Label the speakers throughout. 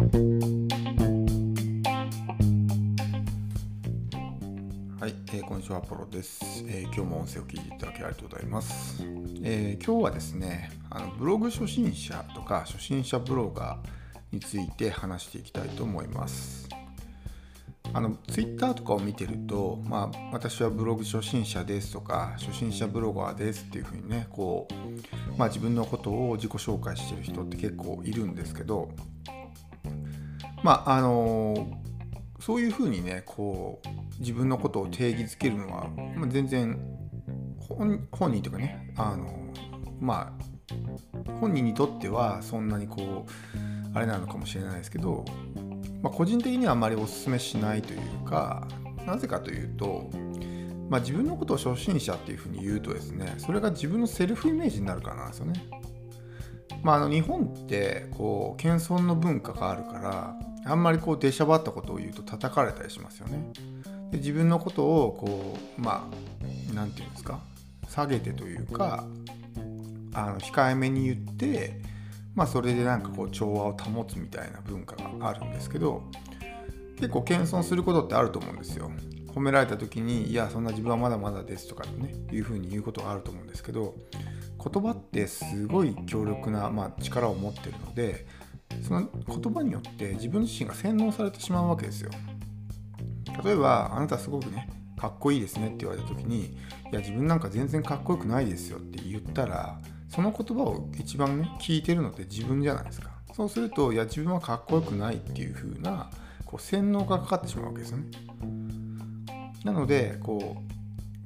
Speaker 1: はい、えー、こんにちは、ポロです、えー今日も音声を聞いていただきありがとうございます。えー今日はですね、あのブログ初心者とか初心者ブロガーについて話していきたいと思います。あのツイッターとかを見てると、まあ、私はブログ初心者ですとか初心者ブロガーですっていうふうにねこう、まあ、自分のことを自己紹介してる人って結構いるんですけどまああのそういうふうにねこう自分のことを定義づけるのは、まあ、全然本人というかねあのまあ本人にとってはそんなにこうあれなのかもしれないですけど、まあ、個人的にはあまりお勧めしないというかなぜかというと、まあ、自分のことを初心者っていうふうに言うとですねそれが自分のセルフイメージになるからなんですよね。まあ、あの日本ってこう謙遜の文化があるからあんまりこう出しゃばったことを言うと叩かれたりしますよね。で自分のことをこうまあ何て言うんですか？下げてというかあの控えめに言って、まあ、それでなんかこう調和を保つみたいな文化があるんですけど結構謙遜することってあると思うんですよ。褒められた時に「いやそんな自分はまだまだです」とかねいうふうに言うことがあると思うんですけど言葉ってすごい強力な、まあ、力を持ってるのでその言葉によって自分自身が洗脳されてしまうわけですよ。例えばあなたすごくねかっこいいですねって言われた時にいや自分なんか全然かっこよくないですよって言ったらその言葉を一番ね聞いてるのって自分じゃないですかそうするといや自分はかっこよくないっていう風なこう洗脳がかかってしまうわけですよねなのでこう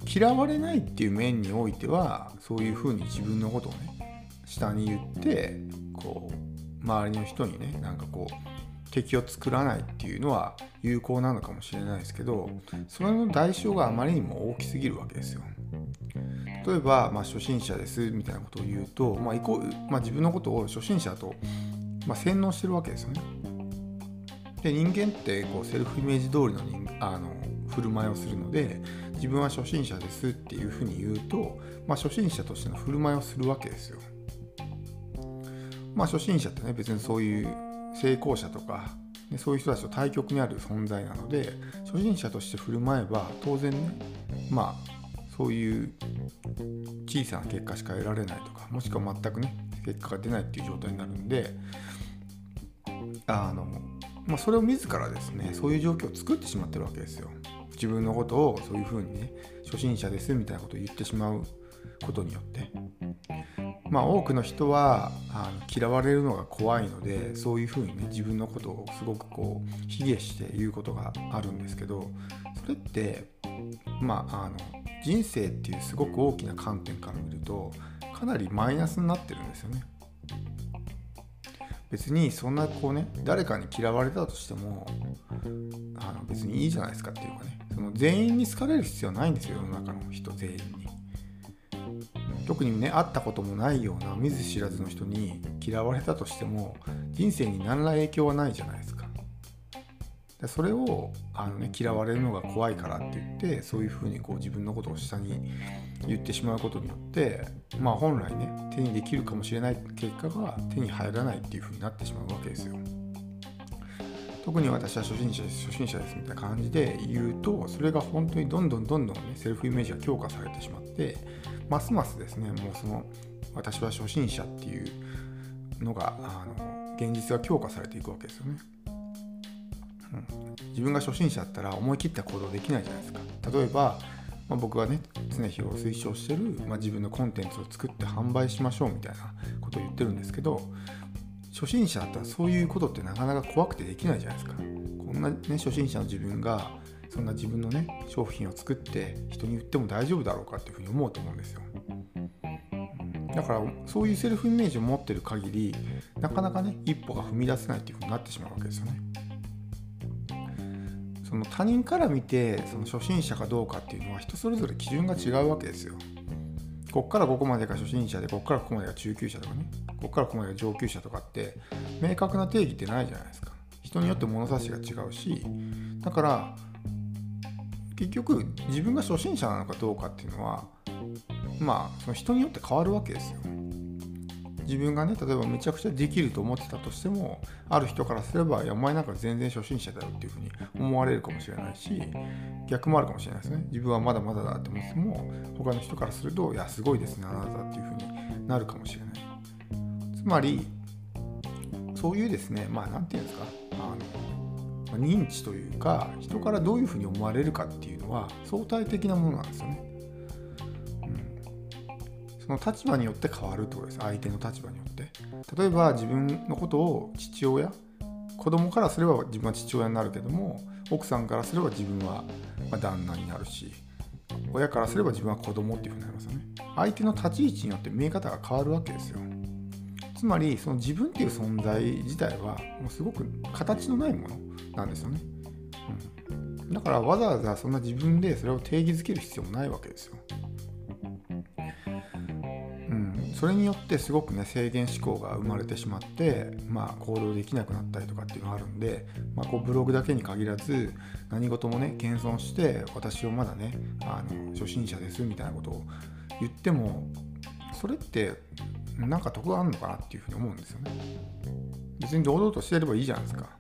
Speaker 1: 嫌われないっていう面においてはそういう風に自分のことをね下に言ってこう周りの人にねなんかこう敵を作らないっていうのは有効なのかもしれないですけどそれの代償があまりにも大きすぎるわけですよ。例えば、まあ、初心者ですみたいなことを言うと、まあイコまあ、自分のことを初心者と、まあ、洗脳してるわけですよね。で人間ってこうセルフイメージ通りの人あの振る舞いをするので自分は初心者ですっていうふうに言うと、まあ、初心者としての振る舞いをするわけですよ。まあ初心者ってね別にそういう成功者とか、そういう人たちと対極にある存在なので初心者として振る舞えば当然ねまあそういう小さな結果しか得られないとかもしくは全くね結果が出ないっていう状態になるんであの、まあ、それを自らですねそういう状況を作ってしまってるわけですよ。自分のことをそういうふうにね初心者ですみたいなことを言ってしまうことによってまあ多くの人はあの嫌われるのが怖いのでそういうふうにね自分のことをすごくこう卑下して言うことがあるんですけどそれってまああの人生っていうすごく大きな観点から見るとかなりマイナスになってるんですよね。別にそんなこうね誰かに嫌われたとしてもあの別にいいじゃないですかっていうかねその全員に好かれる必要はないんですよ世の中の人全員に。特にね会ったこともないような見ず知らずの人に嫌われたとしても人生に何ら影響はないじゃないですか。でそれをあの、ね、嫌われるのが怖いからって言ってそういうふうにこう自分のことを下に言ってしまうことによってまあ本来ね手にできるかもしれない結果が手に入らないっていうふうになってしまうわけですよ。特に私は初心者です初心者ですみたいな感じで言うとそれが本当にどんどんどんどんねセルフイメージが強化されてしまってますますですねもうその私は初心者っていうのがあの現実が強化されていくわけですよね。うん、自分が初心者だったら思い切った行動できないじゃないですか。例えば、まあ、僕はね常日頃推奨してる、まあ、自分のコンテンツを作って販売しましょうみたいなことを言ってるんですけど初心者だったらそういうことってなかなか怖くてできないじゃないですか。こんなね初心者の自分がそんな自分のね商品を作って人に売っても大丈夫だろうかっていうふうに思うと思うんですよ。だからそういうセルフイメージを持ってる限りなかなかね一歩が踏み出せないっていうふうになってしまうわけですよね。その他人から見てその初心者かどうかっていうのは人それぞれ基準が違うわけですよ。こっからここまでが初心者でこっからここまでが中級者とかねこっからここまでが上級者とかって明確な定義ってないじゃないですか。人によって物差しが違うしだから結局自分が初心者なのかどうかっていうのはまあその人によって変わるわけですよ。自分がね例えばめちゃくちゃできると思ってたとしてもある人からすればいやお前なんか全然初心者だよっていうふうに思われるかもしれないし逆もあるかもしれないですね。自分はまだまだだって思っても他の人からするといやすごいですねあなたっていうふうになるかもしれない。つまりそういうですねまあ何て言うんですかあの認知というか人からどういうふうに思われるかっていうのは相対的なものなんですよね。その立場によって変わるってことです。相手の立場によって。例えば自分のことを父親子供からすれば自分は父親になるけども奥さんからすれば自分は旦那になるし親からすれば自分は子供っていうふうになりますよね。相手の立ち位置によって見え方が変わるわけですよ。つまりその自分っていう存在自体はもうすごく形のないものなんですよね、うん、だからわざわざそんな自分でそれを定義づける必要もないわけですよ。それによってすごくね制限思考が生まれてしまって、まあ、行動できなくなったりとかっていうのがあるんで、まあ、こうブログだけに限らず何事もね謙遜して私をまだねあの初心者ですみたいなことを言ってもそれってなんか得があるのかなっていうふうに思うんですよね。別に堂々としてればいいじゃないですか。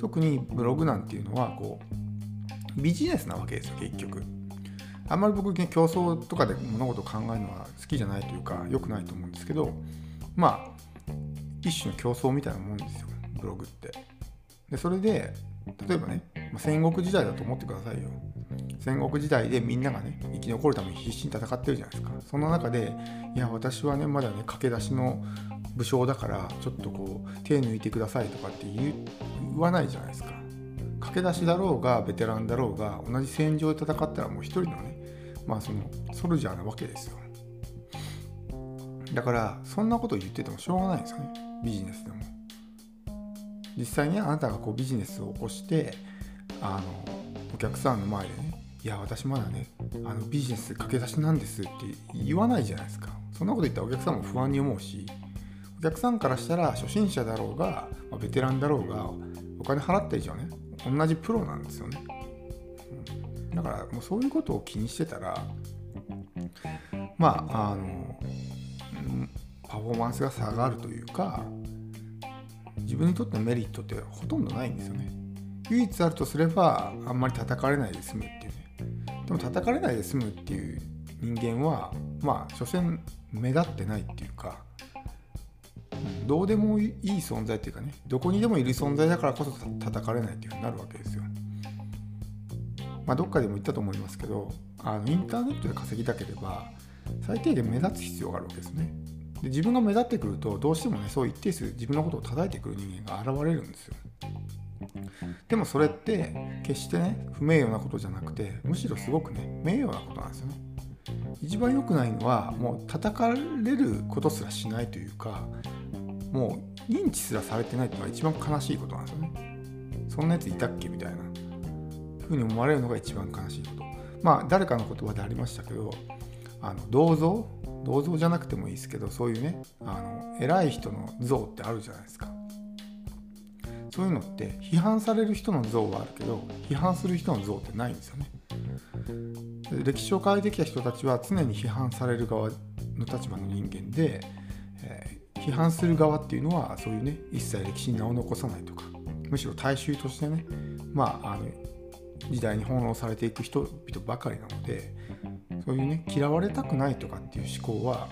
Speaker 1: 特にブログなんていうのはこうビジネスなわけですよ結局。あんまり僕競争とかで物事を考えるのは好きじゃないというか良くないと思うんですけどまあ一種の競争みたいなもんですよブログって。でそれで例えばね、戦国時代だと思ってくださいよ。戦国時代でみんながね生き残るために必死に戦ってるじゃないですか。そんな中でいや私はねまだね駆け出しの武将だからちょっとこう手抜いてくださいとかって言わないじゃないですか。駆け出しだろうがベテランだろうが同じ戦場で戦ったらもう一人のねまあそのソルジャーなわけですよ。だからそんなこと言っててもしょうがないんですよね。ビジネスでも。実際にあなたがこうビジネスを起こしてあのお客さんの前でねいや私まだねあのビジネス駆け出しなんですって言わないじゃないですか。そんなこと言ったらお客さんも不安に思うしお客さんからしたら初心者だろうが、まあ、ベテランだろうがお金払った以上ね同じプロなんですよね。だからもうそういうことを気にしてたらまああのパフォーマンスが下がるというか自分にとってのメリットってほとんどないんですよね。唯一あるとすればあんまり叩かれないで済むっていうね。でも叩かれないで済むっていう人間はまあ所詮目立ってないっていうかどうでもいい存在っていうかねどこにでもいる存在だからこそ叩かれないっていうふうになるわけですよ。まあ、どっかでも言ったと思いますけどあのインターネットで稼ぎたければ最低限目立つ必要があるわけですね。で自分が目立ってくるとどうしてもねそう一定数自分のことを叩いてくる人間が現れるんですよ。でもそれって決してね不名誉なことじゃなくてむしろすごくね名誉なことなんですよね。一番良くないのはもう叩かれることすらしないというかもう認知すらされてないっていうのが一番悲しいことなんですよね。そんなやついたっけみたいなふうに思われるのが一番悲しいこと。まあ誰かの言葉でありましたけどあの銅像？銅像じゃなくてもいいですけどそういうねあの偉い人の像ってあるじゃないですか。そういうのって批判される人の像はあるけど批判する人の像ってないんですよね。歴史を変えてきた人たちは常に批判される側の立場の人間で、批判する側っていうのはそういうね一切歴史に名を残さないとかむしろ大衆としてねまああの時代に翻弄されていく人々ばかりなのでそういうね嫌われたくないとかっていう思考は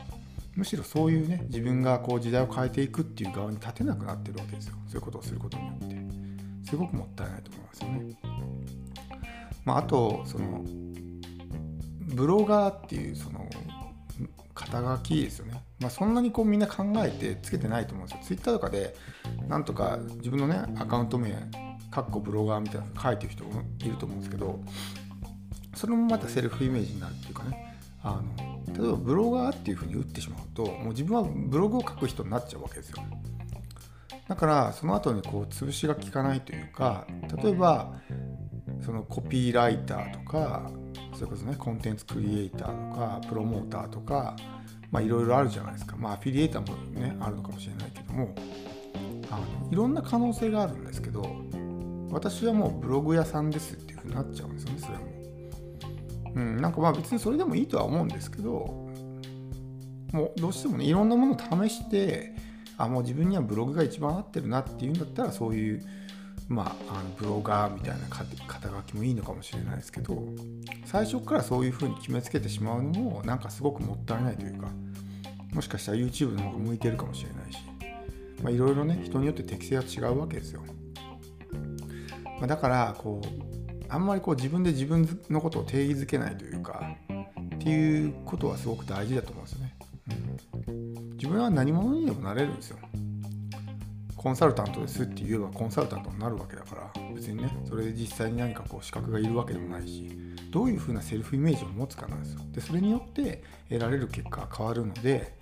Speaker 1: むしろそういうね自分がこう時代を変えていくっていう側に立てなくなってるわけですよ。そういうことをすることによって。すごくもったいないと思いますよね。まあ、あとそのブロガーっていうその肩書きですよね、まあ、そんなにこうみんな考えてつけてないと思うんですよ。ツイッターとかでなんとか自分のねアカウント名かっこブロガーみたいなの書いてる人もいると思うんですけどそれもまたセルフイメージになるっていうかねあの例えばブロガーっていうふうに打ってしまうともう自分はブログを書く人になっちゃうわけですよだからその後にこう潰しが効かないというか例えばそのコピーライターとかそれこそねコンテンツクリエイターとかプロモーターとかまあいろいろあるじゃないですかまあアフィリエイターもねあるのかもしれないけどもあのいろんな可能性があるんですけど私はもうブログ屋さんですっていうふうになっちゃうんですよねそれも。うん、なんかまあ別にそれでもいいとは思うんですけどもうどうしてもねいろんなものを試してあもう自分にはブログが一番合ってるなっていうんだったらそういうまあ、あのブロガーみたいな肩書きもいいのかもしれないですけど最初からそういうふうに決めつけてしまうのもなんかすごくもったいないというかもしかしたら YouTube の方が向いてるかもしれないしいろいろね人によって適性は違うわけですよ、まあ、だからこうあんまりこう自分で自分のことを定義づけないというかっていうことはすごく大事だと思うんですよね、うん、自分は何者にでもなれるんですよ。コンサルタントですって言えばコンサルタントになるわけだから別にねそれで実際に何かこう資格がいるわけでもないしどういうふうなセルフイメージを持つかなんですよ。でそれによって得られる結果が変わるので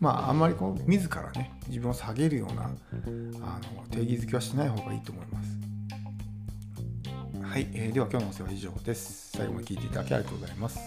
Speaker 1: まああんまりこう自らね自分を下げるようなあの定義づけはしない方がいいと思います。はい、えー、では今日の音声は以上です。最後まで聞いていただきありがとうございます。